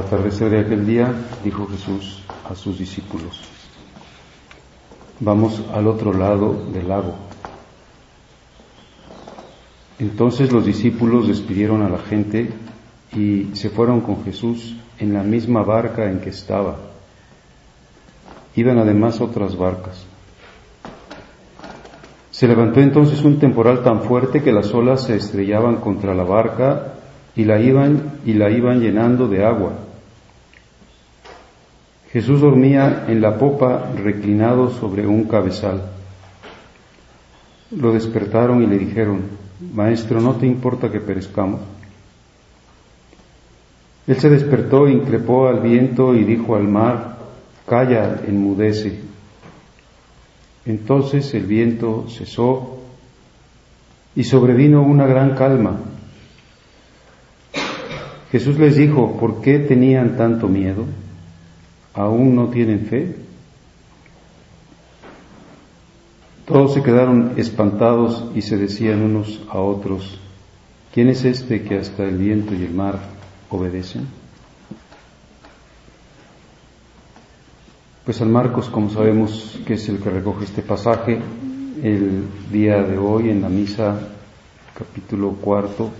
Atardecer de aquel día, dijo Jesús a sus discípulos, vamos al otro lado del lago. Entonces los discípulos despidieron a la gente y se fueron con Jesús en la misma barca en que estaba. Iban además otras barcas. Se levantó entonces un temporal tan fuerte que las olas se estrellaban contra la barca y la iban y la iban llenando de agua. Jesús dormía en la popa reclinado sobre un cabezal. Lo despertaron y le dijeron, Maestro, ¿no te importa que perezcamos? Él se despertó, increpó al viento y dijo al mar, Calla, enmudece. Entonces el viento cesó y sobrevino una gran calma. Jesús les dijo, ¿por qué tenían tanto miedo? ¿Aún no tienen fe? Todos se quedaron espantados y se decían unos a otros, ¿quién es este que hasta el viento y el mar obedecen? Pues San Marcos, como sabemos que es el que recoge este pasaje, el día de hoy en la misa capítulo cuarto,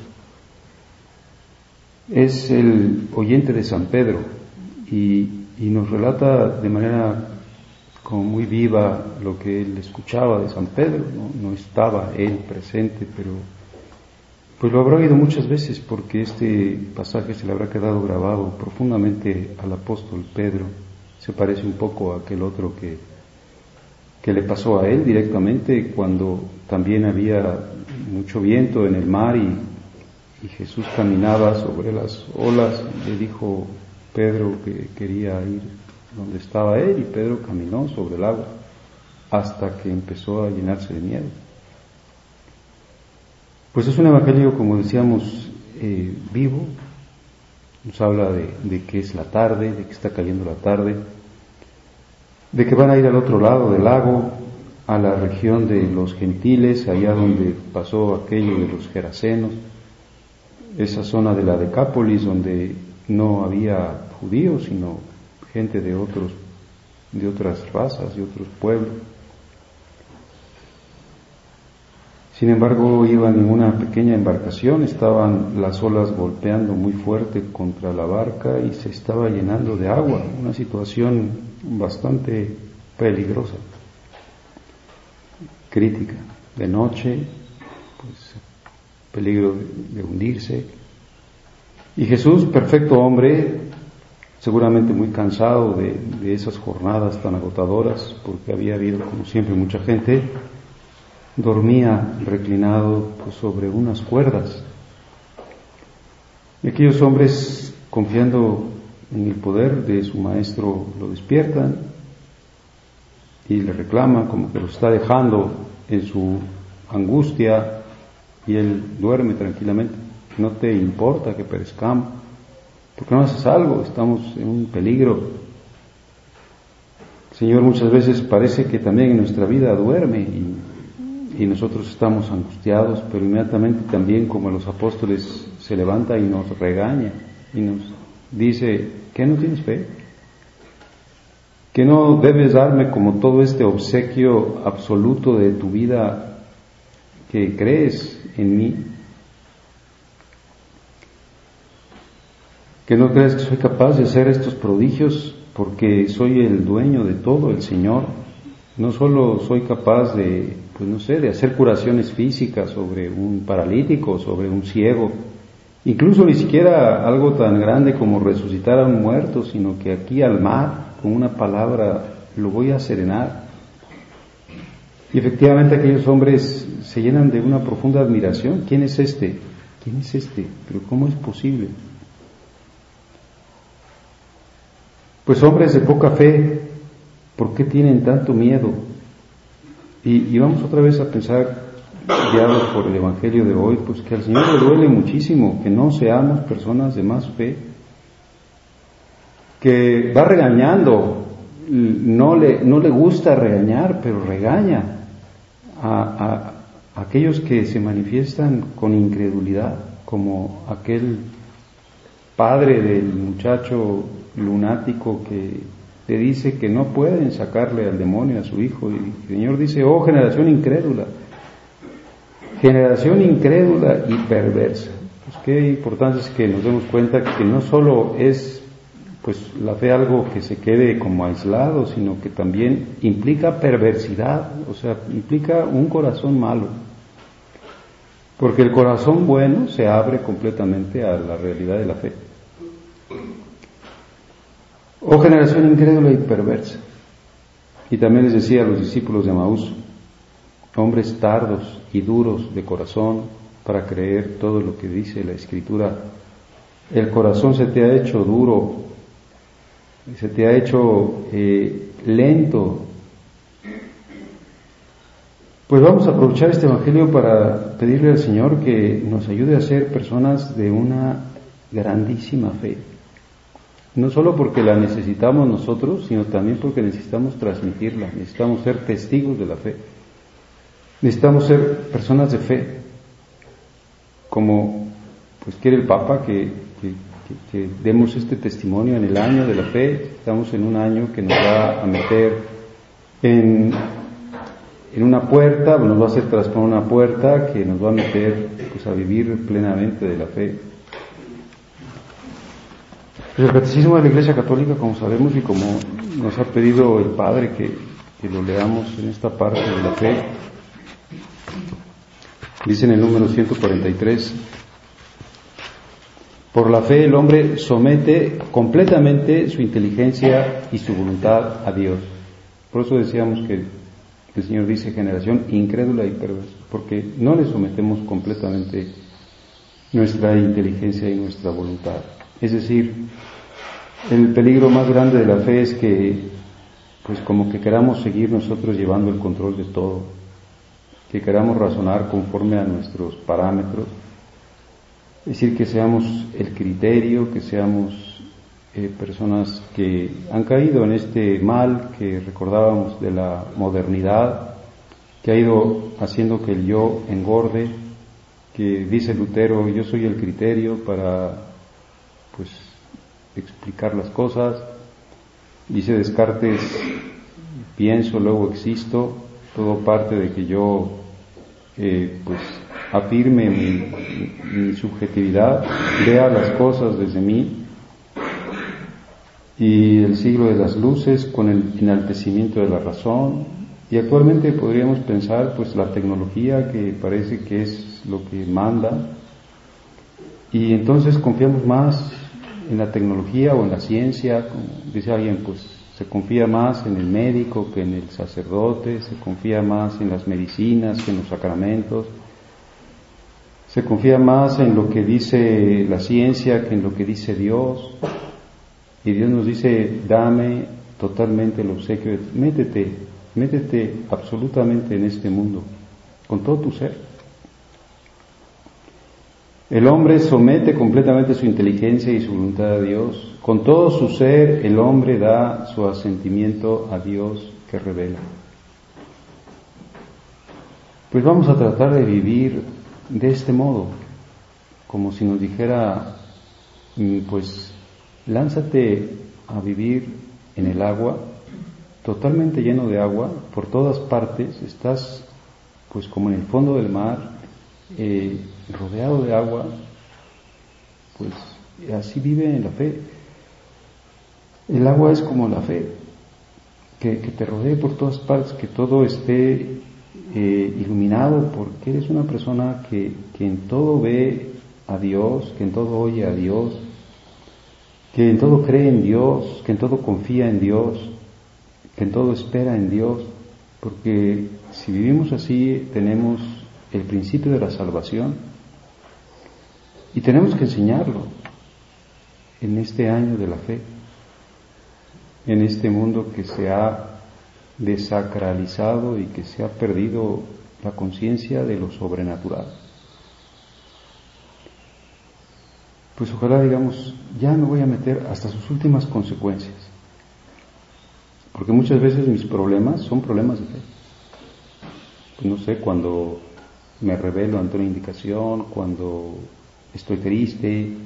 es el oyente de San Pedro y y nos relata de manera como muy viva lo que él escuchaba de San Pedro, no, estaba él presente, pero pues lo habrá oído muchas veces porque este pasaje se le habrá quedado grabado profundamente al apóstol Pedro, se parece un poco a aquel otro que, que le pasó a él directamente cuando también había mucho viento en el mar y, y Jesús caminaba sobre las olas, le dijo, Pedro que quería ir donde estaba él y Pedro caminó sobre el agua hasta que empezó a llenarse de miedo. Pues es un evangelio, como decíamos, eh, vivo, nos habla de, de, que es la tarde, de que está cayendo la tarde, de que van a ir al otro lado del lago, a la región de los gentiles, allá donde pasó aquello de los gerasenos, esa zona de la Decápolis donde no había judíos, sino gente de otros, de otras razas, de otros pueblos. Sin embargo, iban en una pequeña embarcación, estaban las olas golpeando muy fuerte contra la barca y se estaba llenando de agua, una situación bastante peligrosa, crítica. De noche, pues peligro de hundirse, y Jesús, perfecto hombre, seguramente muy cansado de, esas jornadas tan agotadoras, porque había habido, como siempre, mucha gente, dormía reclinado pues, sobre unas cuerdas. Y aquellos hombres, confiando en el poder de su maestro, lo despiertan y le reclaman como que lo está dejando en su angustia y él duerme tranquilamente no te importa que perezcamos, porque no haces algo, estamos en un peligro. Señor muchas veces parece que también en nuestra vida duerme y, nosotros estamos angustiados, pero inmediatamente también como los apóstoles se levanta y nos regaña y nos dice, ¿qué no tienes fe? que no debes darme como todo este obsequio absoluto de tu vida que crees en mí, que no crees que soy capaz de hacer estos prodigios porque soy el dueño de todo, el Señor. No solo soy capaz de, pues no sé, de hacer curaciones físicas sobre un paralítico, sobre un ciego, incluso ni siquiera algo tan grande como resucitar a un muerto, sino que aquí al mar, con una palabra, lo voy a serenar. Y efectivamente aquellos hombres se llenan de una profunda admiración. ¿Quién es este? ¿Quién es este? Pero ¿cómo es posible? Pues hombres de poca fe, ¿por qué tienen tanto miedo? Y, vamos otra vez a pensar, guiados por el Evangelio de hoy, pues que al Señor le duele muchísimo que no seamos personas de más fe, que va regañando, no le, no le gusta regañar, pero regaña a, a aquellos que se manifiestan con incredulidad, como aquel padre del muchacho lunático que te dice que no pueden sacarle al demonio a su hijo. Y el Señor dice, oh generación incrédula, generación incrédula y perversa. Pues qué importante es que nos demos cuenta que no solo es pues la fe algo que se quede como aislado, sino que también implica perversidad, o sea, implica un corazón malo. Porque el corazón bueno se abre completamente a la realidad de la fe. Oh generación incrédula y perversa. Y también les decía a los discípulos de Maús, hombres tardos y duros de corazón para creer todo lo que dice la Escritura. El corazón se te ha hecho duro, se te ha hecho eh, lento. Pues vamos a aprovechar este Evangelio para pedirle al Señor que nos ayude a ser personas de una grandísima fe no solo porque la necesitamos nosotros, sino también porque necesitamos transmitirla, necesitamos ser testigos de la fe, necesitamos ser personas de fe, como pues quiere el Papa que, que, demos este testimonio en el año de la fe, estamos en un año que nos va a meter en, en una puerta, nos va a hacer transformar una puerta que nos va a meter pues, a vivir plenamente de la fe. El Catecismo de la Iglesia Católica, como sabemos y como nos ha pedido el Padre que, que lo leamos en esta parte de la fe, dice en el número 143, por la fe el hombre somete completamente su inteligencia y su voluntad a Dios. Por eso decíamos que el Señor dice generación incrédula y perversa, porque no le sometemos completamente nuestra inteligencia y nuestra voluntad. Es decir, el peligro más grande de la fe es que, pues como que queramos seguir nosotros llevando el control de todo, que queramos razonar conforme a nuestros parámetros, es decir, que seamos el criterio, que seamos eh, personas que han caído en este mal que recordábamos de la modernidad, que ha ido haciendo que el yo engorde, que dice Lutero, yo soy el criterio para explicar las cosas. Dice Descartes, pienso, luego existo, todo parte de que yo eh, pues afirme mi, subjetividad, vea las cosas desde mí. Y el siglo de las luces con el enaltecimiento de la razón. Y actualmente podríamos pensar pues la tecnología que parece que es lo que manda. Y entonces confiamos más en la tecnología o en la ciencia, como dice alguien, pues se confía más en el médico que en el sacerdote, se confía más en las medicinas que en los sacramentos, se confía más en lo que dice la ciencia que en lo que dice Dios. Y Dios nos dice, dame totalmente el obsequio, métete, métete absolutamente en este mundo, con todo tu ser. El hombre somete completamente su inteligencia y su voluntad a Dios. Con todo su ser, el hombre da su asentimiento a Dios que revela. Pues vamos a tratar de vivir de este modo, como si nos dijera, mm, pues lánzate a vivir en el agua totalmente lleno de agua, por todas partes, estás pues como en el fondo del mar, eh, rodeado de agua, pues así vive en la fe. El agua es como la fe, que, te rodee por todas partes, que todo esté eh, iluminado, porque eres una persona que, que en todo ve a Dios, que en todo oye a Dios, que en todo cree en Dios, que en todo confía en Dios, que en todo espera en Dios, porque si vivimos así tenemos el principio de la salvación y tenemos que enseñarlo en este año de la fe, en este mundo que se ha desacralizado y que se ha perdido la conciencia de lo sobrenatural. pues ojalá digamos, ya me voy a meter hasta sus últimas consecuencias. Porque muchas veces mis problemas son problemas de fe. No sé, cuando me revelo ante una indicación, cuando estoy triste,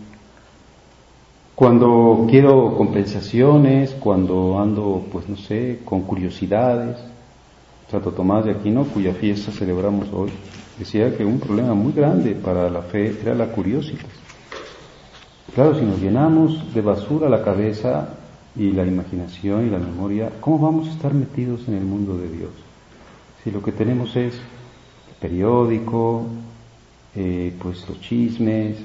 cuando quiero compensaciones, cuando ando, pues no sé, con curiosidades. Santo Tomás de Aquino, cuya fiesta celebramos hoy, decía que un problema muy grande para la fe era la curiosidad. Claro, si nos llenamos de basura la cabeza y la imaginación y la memoria, ¿cómo vamos a estar metidos en el mundo de Dios? Si lo que tenemos es periódico, eh, pues los chismes,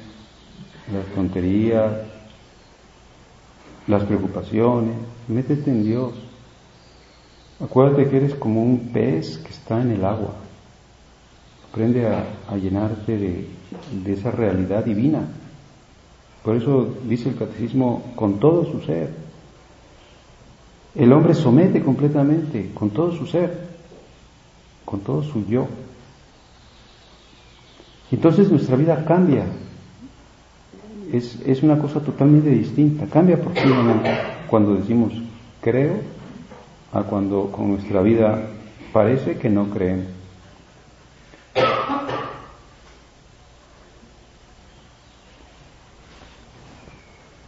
las tonterías, las preocupaciones, métete en Dios. Acuérdate que eres como un pez que está en el agua. Aprende a, llenarte de esa realidad divina por eso dice el catecismo, con todo su ser. El hombre somete completamente, con todo su ser, con todo su yo. Entonces nuestra vida cambia. Es, es una cosa totalmente distinta. Cambia profundamente cuando decimos creo a cuando con nuestra vida parece que no creemos.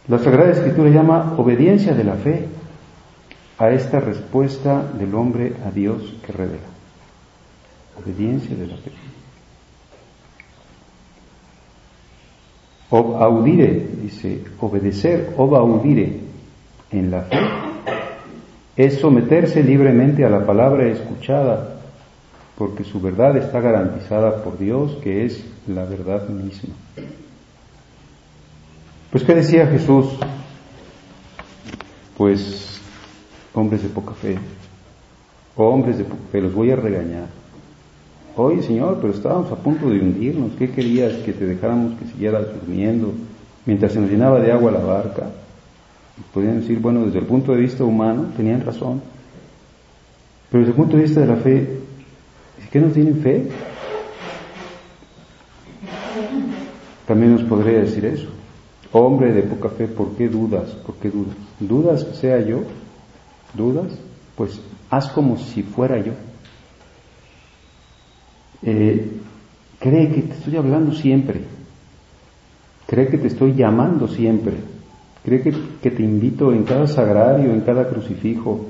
La Sagrada Escritura llama obediencia de la fe a esta respuesta del hombre a Dios que revela. Obediencia de la fe. Ob audire, dice, obedecer, ob audire en la fe es someterse libremente a la palabra escuchada, porque su verdad está garantizada por Dios, que es la verdad misma. Pues ¿qué decía Jesús? Pues hombres de poca fe, hombres de poca fe, los voy a regañar. Oye Señor, pero estábamos a punto de hundirnos, ¿qué querías? Que te dejáramos que siguieras durmiendo mientras se nos llenaba de agua la barca. podían decir, bueno, desde el punto de vista humano tenían razón, pero desde el punto de vista de la fe, ¿qué no tienen fe? También nos podría decir eso. Hombre de poca fe, ¿por qué dudas? ¿Por qué dudas? ¿Dudas que sea yo? ¿Dudas? Pues haz como si fuera yo. Eh, cree que te estoy hablando siempre. Cree que te estoy llamando siempre. Cree que, que te invito en cada sagrario, en cada crucifijo.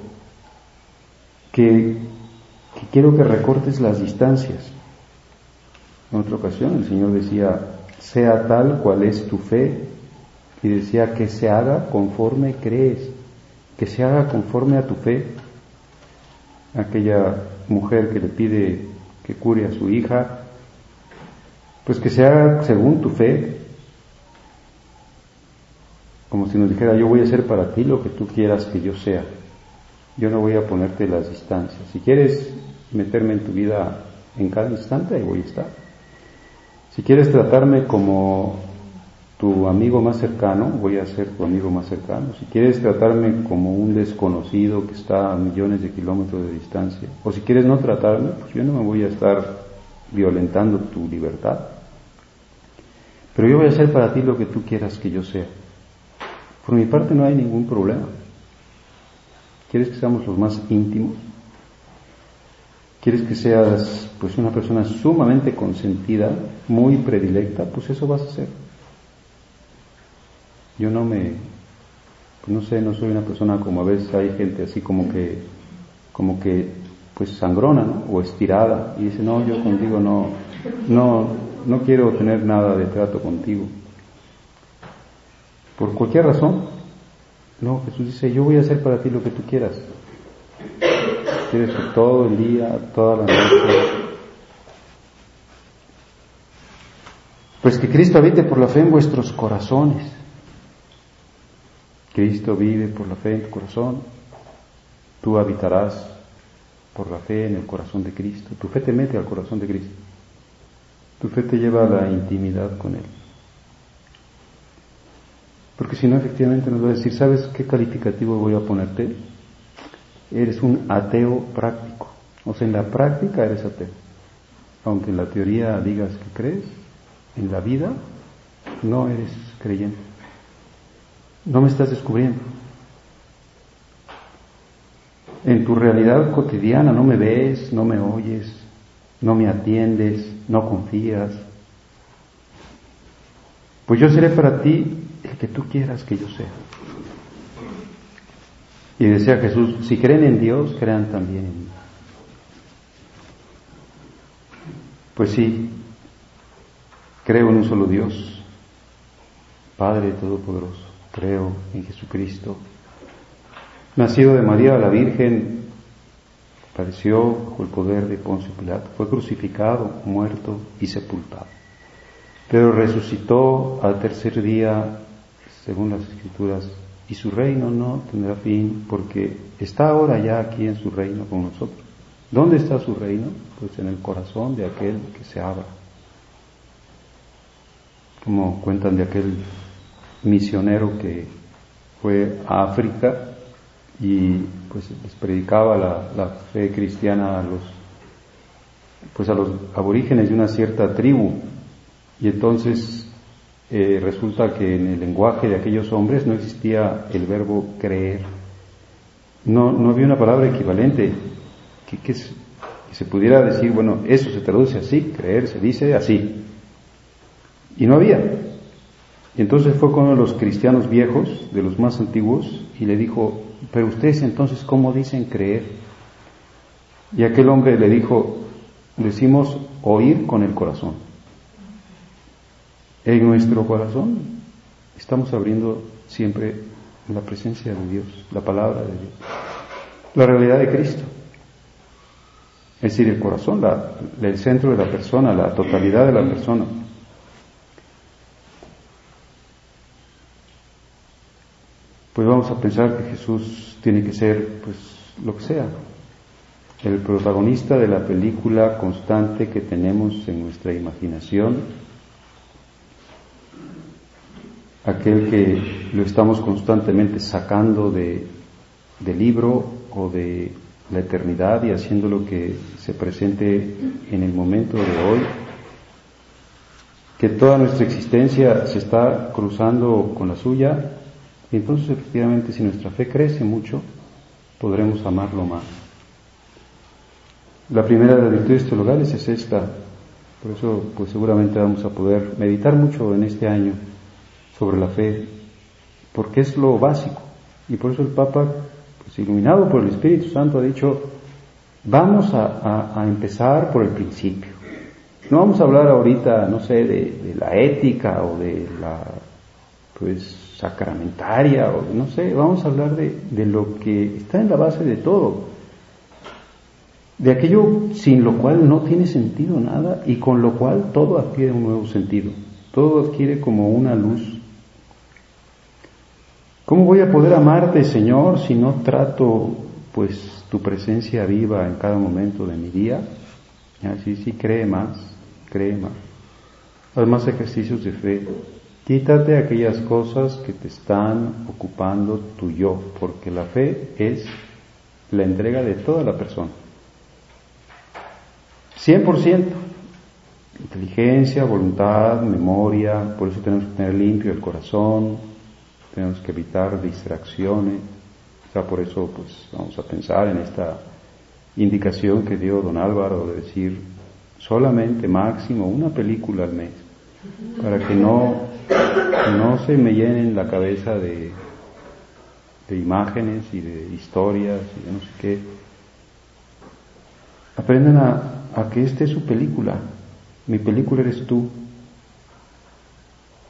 Que, que quiero que recortes las distancias. En otra ocasión el Señor decía, sea tal cual es tu fe, y decía que se haga conforme crees, que se haga conforme a tu fe. Aquella mujer que le pide que cure a su hija, pues que se haga según tu fe, como si nos dijera, yo voy a hacer para ti lo que tú quieras que yo sea, yo no voy a ponerte las distancias. Si quieres meterme en tu vida en cada instante, ahí voy a estar. Si quieres tratarme como tu amigo más cercano, voy a ser tu amigo más cercano. Si quieres tratarme como un desconocido que está a millones de kilómetros de distancia, o si quieres no tratarme, pues yo no me voy a estar violentando tu libertad. Pero yo voy a hacer para ti lo que tú quieras que yo sea. Por mi parte no hay ningún problema. ¿Quieres que seamos los más íntimos? ¿Quieres que seas pues una persona sumamente consentida, muy predilecta? Pues eso vas a hacer. Yo no me, no sé, no soy una persona como a veces hay gente así como que como que pues sangrona o estirada y dice, no, yo contigo no, no, no quiero tener nada de trato contigo. Por cualquier razón. No, Jesús dice, yo voy a hacer para ti lo que tú quieras. Quieres todo el día, toda la noche. Pues que Cristo habite por la fe en vuestros corazones. Cristo vive por la fe en tu corazón. Tú habitarás por la fe en el corazón de Cristo. Tu fe te mete al corazón de Cristo. Tu fe te lleva a la intimidad con Él. Porque si no, efectivamente nos va a decir, ¿sabes qué calificativo voy a ponerte? Eres un ateo práctico. O sea, en la práctica eres ateo. Aunque en la teoría digas que crees, en la vida no eres creyente. No me estás descubriendo. En tu realidad cotidiana no me ves, no me oyes, no me atiendes, no confías. Pues yo seré para ti el que tú quieras que yo sea. Y decía Jesús, si creen en Dios, crean también en mí. Pues sí, creo en un solo Dios, Padre Todopoderoso, creo en Jesucristo, nacido de María la Virgen, padeció bajo el poder de Poncio Pilato, fue crucificado, muerto y sepultado, pero resucitó al tercer día según las escrituras, y su reino no tendrá fin porque está ahora ya aquí en su reino con nosotros. ¿Dónde está su reino? Pues en el corazón de aquel que se abra. Como cuentan de aquel misionero que fue a África y pues les predicaba la, la fe cristiana a los pues a los aborígenes de una cierta tribu y entonces eh, resulta que en el lenguaje de aquellos hombres no existía el verbo creer. No, no había una palabra equivalente que, que, se pudiera decir, bueno, eso se traduce así, creer se dice así. Y no había. Y entonces fue con uno de los cristianos viejos, de los más antiguos, y le dijo, pero ustedes entonces, ¿cómo dicen creer? Y aquel hombre le dijo, decimos oír con el corazón. En nuestro corazón estamos abriendo siempre la presencia de Dios, la palabra de Dios, la realidad de Cristo. Es decir, el corazón, el centro de la persona, la totalidad de la persona. Pues vamos a pensar que Jesús tiene que ser, pues, lo que sea, el protagonista de la película constante que tenemos en nuestra imaginación, aquel que lo estamos constantemente sacando de, del libro o de la eternidad y haciendo lo que se presente en el momento de hoy, que toda nuestra existencia se está cruzando con la suya, y entonces efectivamente si nuestra fe crece mucho, podremos amarlo más. La primera de las virtudes teologales es esta, por eso pues seguramente vamos a poder meditar mucho en este año sobre la fe, porque es lo básico. Y por eso el Papa, pues, iluminado por el Espíritu Santo, ha dicho, vamos a, empezar por el principio. No vamos a hablar ahorita, no sé, de, la ética o de la, pues, sacramentaria o no sé, vamos a hablar de, de lo que está en la base de todo, de aquello sin lo cual no tiene sentido nada y con lo cual todo adquiere un nuevo sentido, todo adquiere como una luz ¿Cómo voy a poder amarte, Señor, si no trato pues tu presencia viva en cada momento de mi día? Así sí, cree más, cree más. Haz más ejercicios de fe. Quítate aquellas cosas que te están ocupando tu yo, porque la fe es la entrega de toda la persona. 100%. Inteligencia, voluntad, memoria, por eso tenemos que tener limpio el corazón, tenemos que evitar distracciones. O sea, por eso pues vamos a pensar en esta indicación que dio don Álvaro de decir solamente máximo una película al mes para que no, no se me llenen la cabeza de, imágenes y de historias y de no sé qué, Aprendan a, que esta es su película. Mi película eres tú.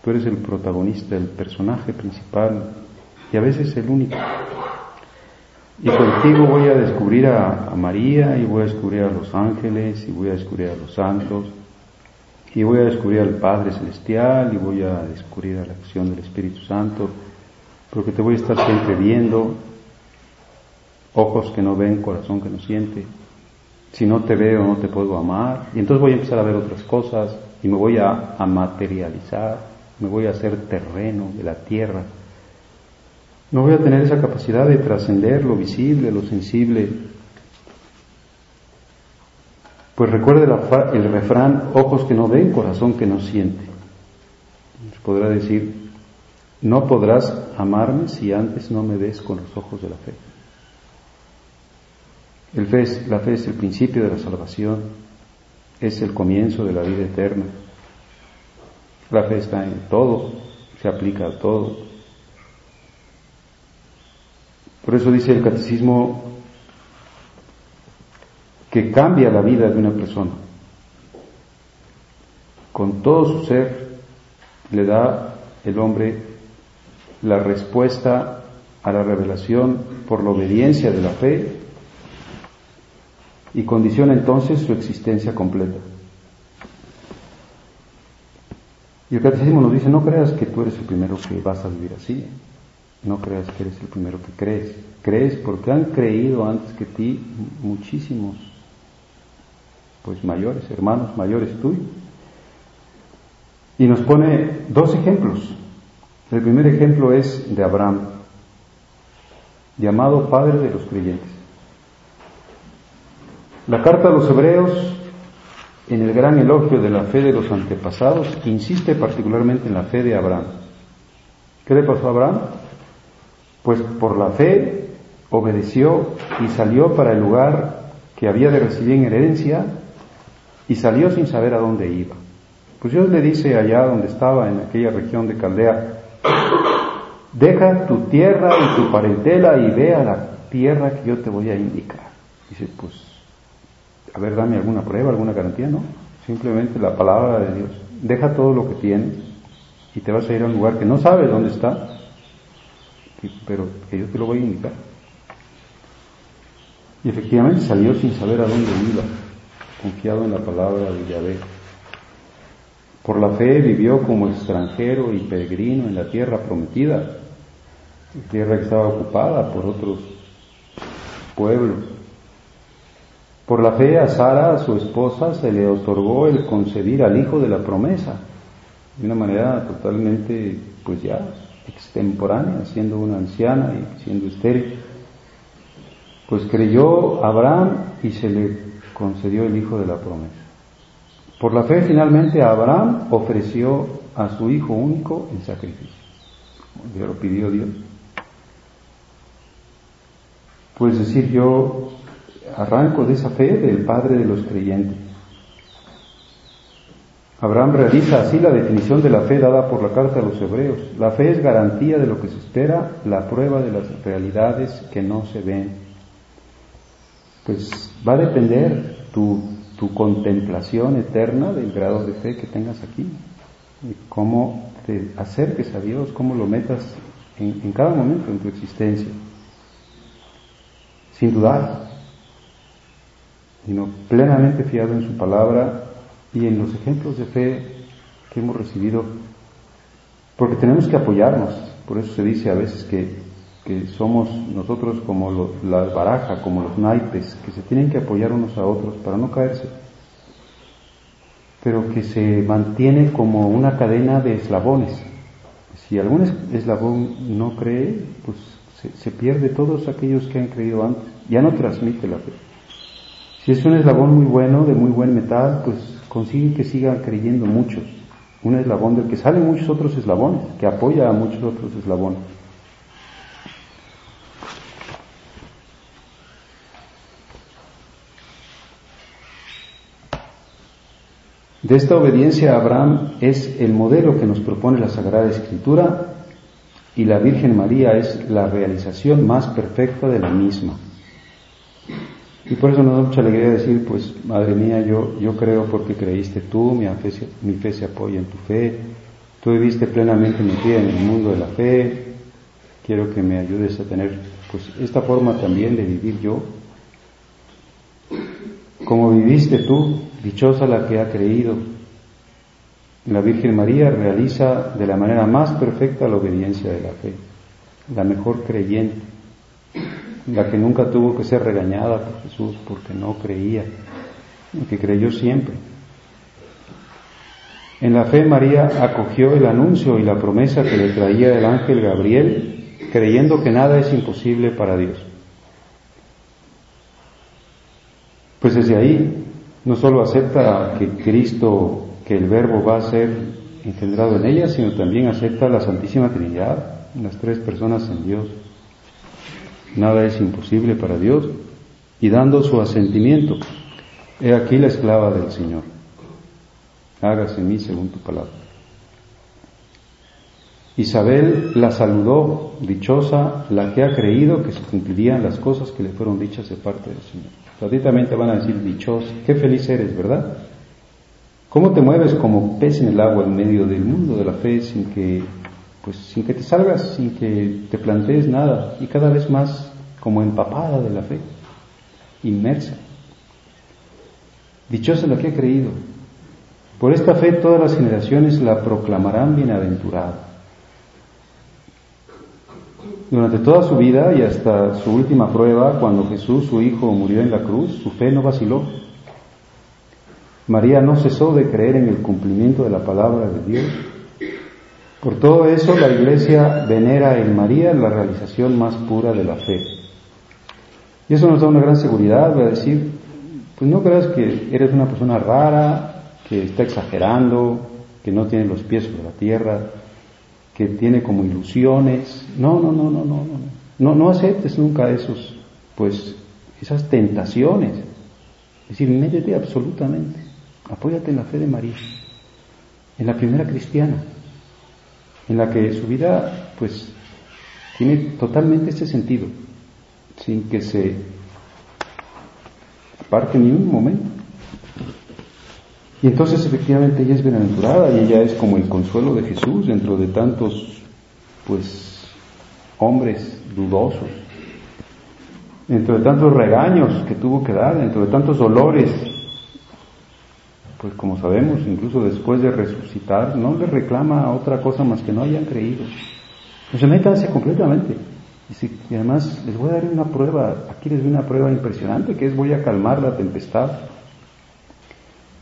Tú eres el protagonista, el personaje principal y a veces el único. Y contigo voy a descubrir a, María y voy a descubrir a los ángeles y voy a descubrir a los santos y voy a descubrir al Padre Celestial y voy a descubrir a la acción del Espíritu Santo, porque te voy a estar siempre viendo, ojos que no ven, corazón que no siente. Si no te veo no te puedo amar. Y entonces voy a empezar a ver otras cosas y me voy a, a materializar, me voy a hacer terreno de la tierra. No voy a tener esa capacidad de trascender lo visible, lo sensible, pues recuerde el refrán, ojos que no ven, corazón que no siente. podrá decir, no podrás amarme si antes no me ves con los ojos de la fe. La fe es el principio de la salvación, es el comienzo de la vida eterna. La fe está en todo, se aplica a todo. Por eso dice el catecismo, que cambia la vida de una persona. Con todo su ser le da el hombre la respuesta a la revelación por la obediencia de la fe y condiciona entonces su existencia completa. Y el catecismo nos dice, no creas que tú eres el primero que vas a vivir así, no creas que eres el primero que crees, crees porque han creído antes que ti muchísimos pues mayores, hermanos mayores tuyos. Y nos pone dos ejemplos. El primer ejemplo es de Abraham, llamado padre de los creyentes. La carta a los hebreos, en el gran elogio de la fe de los antepasados, insiste particularmente en la fe de Abraham. ¿Qué le pasó a Abraham? Pues por la fe obedeció y salió para el lugar que había de recibir en herencia y salió sin saber a dónde iba. Pues Dios le dice allá donde estaba, en aquella región de Caldea, deja tu tierra y tu parentela y ve a la tierra que yo te voy a indicar. Dice, pues, a ver, dame alguna prueba, alguna garantía, ¿no? Simplemente la palabra de Dios. Deja todo lo que tienes y te vas a ir a un lugar que no sabes dónde está, pero que yo te lo voy a indicar. Y efectivamente salió sin saber a dónde iba confiado en la palabra de Yahvé. Por la fe vivió como extranjero y peregrino en la tierra prometida, tierra que estaba ocupada por otros pueblos. Por la fe a Sara, su esposa, se le otorgó el concebir al hijo de la promesa, de una manera totalmente, pues ya, extemporánea, siendo una anciana y siendo estéril. Pues creyó Abraham y se le concedió el hijo de la promesa. Por la fe finalmente Abraham ofreció a su hijo único en sacrificio. Ya lo pidió Dios. Pues decir, yo arranco de esa fe del Padre de los creyentes. Abraham realiza así la definición de la fe dada por la carta a los hebreos. La fe es garantía de lo que se espera, la prueba de las realidades que no se ven pues va a depender tu, tu contemplación eterna del grado de fe que tengas aquí, y cómo te acerques a Dios, cómo lo metas en, en cada momento en tu existencia, sin dudar, sino plenamente fiado en su palabra y en los ejemplos de fe que hemos recibido, porque tenemos que apoyarnos, por eso se dice a veces que que somos nosotros como la baraja, como los naipes, que se tienen que apoyar unos a otros para no caerse, pero que se mantiene como una cadena de eslabones. Si algún eslabón no cree, pues se, se pierde todos aquellos que han creído antes, ya no transmite la fe. Si es un eslabón muy bueno, de muy buen metal, pues consigue que sigan creyendo muchos. Un eslabón del que salen muchos otros eslabones, que apoya a muchos otros eslabones. De esta obediencia a Abraham es el modelo que nos propone la Sagrada Escritura y la Virgen María es la realización más perfecta de la misma. Y por eso nos da mucha alegría decir, pues, Madre mía, yo, yo creo porque creíste tú, mi fe, se apoya en tu fe, tú viviste plenamente mi vida en el mundo de la fe, quiero que me ayudes a tener, pues, esta forma también de vivir yo. Como viviste tú, dichosa la que ha creído. La Virgen María realiza de la manera más perfecta la obediencia de la fe, la mejor creyente la que nunca tuvo que ser regañada por Jesús porque no creía, que creyó siempre. En la fe María acogió el anuncio y la promesa que le traía el ángel Gabriel, creyendo que nada es imposible para Dios. Pues desde ahí no solo acepta que Cristo, que el Verbo va a ser engendrado en ella, sino también acepta la Santísima Trinidad, las tres personas en Dios nada es imposible para Dios, y dando su asentimiento, he aquí la esclava del Señor, hágase en mí según tu palabra. Isabel la saludó, dichosa la que ha creído que se cumplirían las cosas que le fueron dichas de parte del Señor. Gratuitamente van a decir dichosa, qué feliz eres, ¿verdad? ¿Cómo te mueves como pez en el agua en medio del mundo de la fe sin que pues sin que te salgas, sin que te plantees nada, y cada vez más como empapada de la fe, inmersa. Dichosa la que ha creído. Por esta fe todas las generaciones la proclamarán bienaventurada. Durante toda su vida y hasta su última prueba, cuando Jesús, su Hijo, murió en la cruz, su fe no vaciló. María no cesó de creer en el cumplimiento de la palabra de Dios por todo eso la Iglesia venera en María la realización más pura de la fe. Y eso nos da una gran seguridad, voy a decir, pues no creas que eres una persona rara, que está exagerando, que no tiene los pies sobre la tierra, tiene como ilusiones. No, no, no, no, no, no. No, no aceptes nunca esos, pues, esas tentaciones. Es decir, métete absolutamente. Apóyate en la fe de María, en la primera cristiana en la que su vida pues tiene totalmente este sentido, sin que se aparte ni un momento. Y entonces efectivamente ella es bienaventurada y ella es como el consuelo de Jesús dentro de tantos pues hombres dudosos, dentro de tantos regaños que tuvo que dar, dentro de tantos dolores pues como sabemos, incluso después de resucitar, no le reclama otra cosa más que no hayan creído. Pues métanse completamente. Y, además les voy a dar una prueba, aquí les doy una prueba impresionante, que es voy a calmar la tempestad.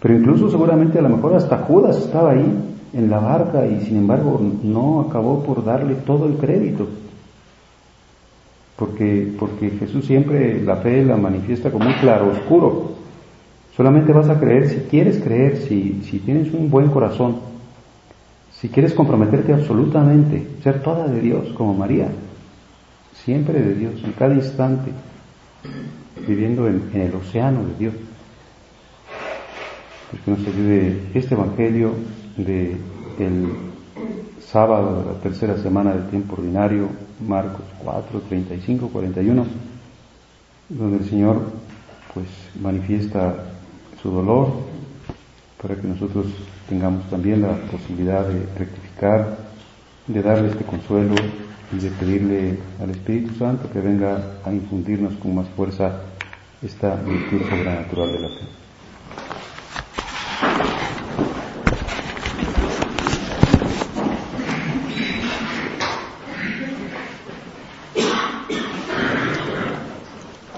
Pero incluso seguramente a lo mejor hasta Judas estaba ahí en la barca y sin embargo no acabó por darle todo el crédito. Porque, porque Jesús siempre la fe la manifiesta como un claro oscuro. Solamente vas a creer si quieres creer, si, si tienes un buen corazón, si quieres comprometerte absolutamente, ser toda de Dios, como María, siempre de Dios, en cada instante, viviendo en, el océano de Dios. Pues que nos ayude este Evangelio de el sábado de la tercera semana del tiempo ordinario, Marcos 4, 35, 41, donde el Señor pues manifiesta su dolor, para que nosotros tengamos también la posibilidad de rectificar, de darle este consuelo y de pedirle al Espíritu Santo que venga a infundirnos con más fuerza esta virtud sobrenatural de la fe.